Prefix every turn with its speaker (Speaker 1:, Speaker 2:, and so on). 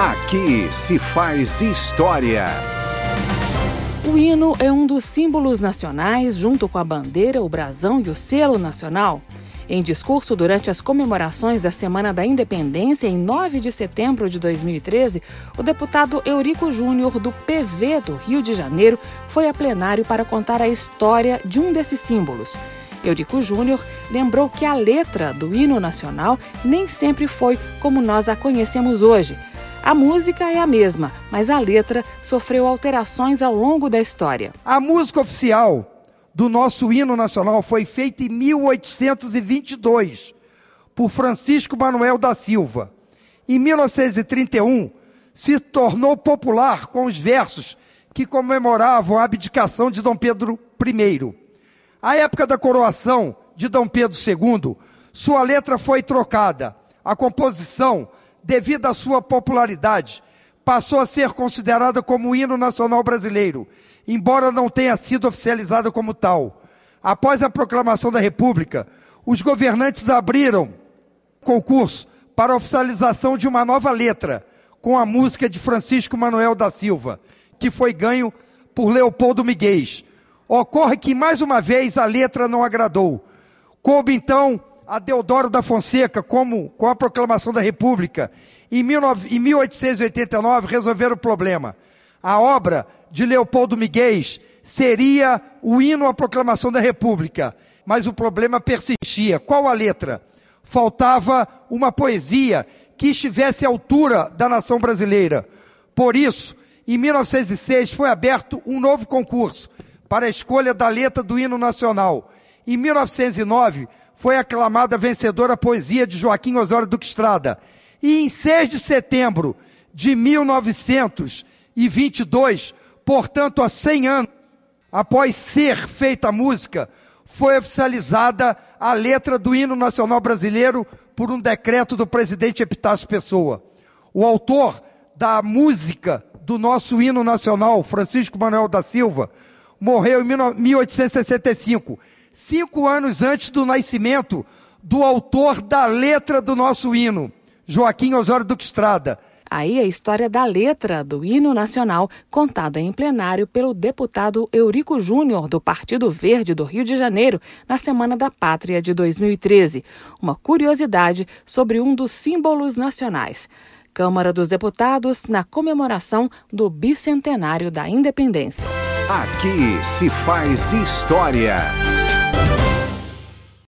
Speaker 1: Aqui se faz história.
Speaker 2: O hino é um dos símbolos nacionais, junto com a bandeira, o brasão e o selo nacional. Em discurso durante as comemorações da Semana da Independência, em 9 de setembro de 2013, o deputado Eurico Júnior, do PV do Rio de Janeiro, foi a plenário para contar a história de um desses símbolos. Eurico Júnior lembrou que a letra do hino nacional nem sempre foi como nós a conhecemos hoje. A música é a mesma, mas a letra sofreu alterações ao longo da história.
Speaker 3: A música oficial do nosso hino nacional foi feita em 1822 por Francisco Manuel da Silva. Em 1931, se tornou popular com os versos que comemoravam a abdicação de Dom Pedro I. À época da coroação de Dom Pedro II, sua letra foi trocada. A composição devido à sua popularidade, passou a ser considerada como o hino nacional brasileiro, embora não tenha sido oficializada como tal. Após a proclamação da República, os governantes abriram concurso para a oficialização de uma nova letra, com a música de Francisco Manuel da Silva, que foi ganho por Leopoldo Miguel. Ocorre que, mais uma vez, a letra não agradou. Coube, então, a Deodoro da Fonseca, como com a proclamação da República, em, 19, em 1889, resolveram o problema. A obra de Leopoldo Miguel seria o hino à proclamação da República, mas o problema persistia. Qual a letra? Faltava uma poesia que estivesse à altura da nação brasileira. Por isso, em 1906 foi aberto um novo concurso para a escolha da letra do hino nacional. Em 1909 foi aclamada vencedora a poesia de Joaquim Osório Duque Estrada. E em 6 de setembro de 1922, portanto há 100 anos, após ser feita a música, foi oficializada a letra do hino nacional brasileiro por um decreto do presidente Epitácio Pessoa. O autor da música do nosso hino nacional, Francisco Manuel da Silva, morreu em 1865 cinco anos antes do nascimento do autor da letra do nosso hino, Joaquim Osório Duque Estrada.
Speaker 2: Aí a história da letra do hino nacional, contada em plenário pelo deputado Eurico Júnior, do Partido Verde do Rio de Janeiro, na Semana da Pátria de 2013. Uma curiosidade sobre um dos símbolos nacionais. Câmara dos Deputados na comemoração do bicentenário da independência.
Speaker 1: Aqui se faz história.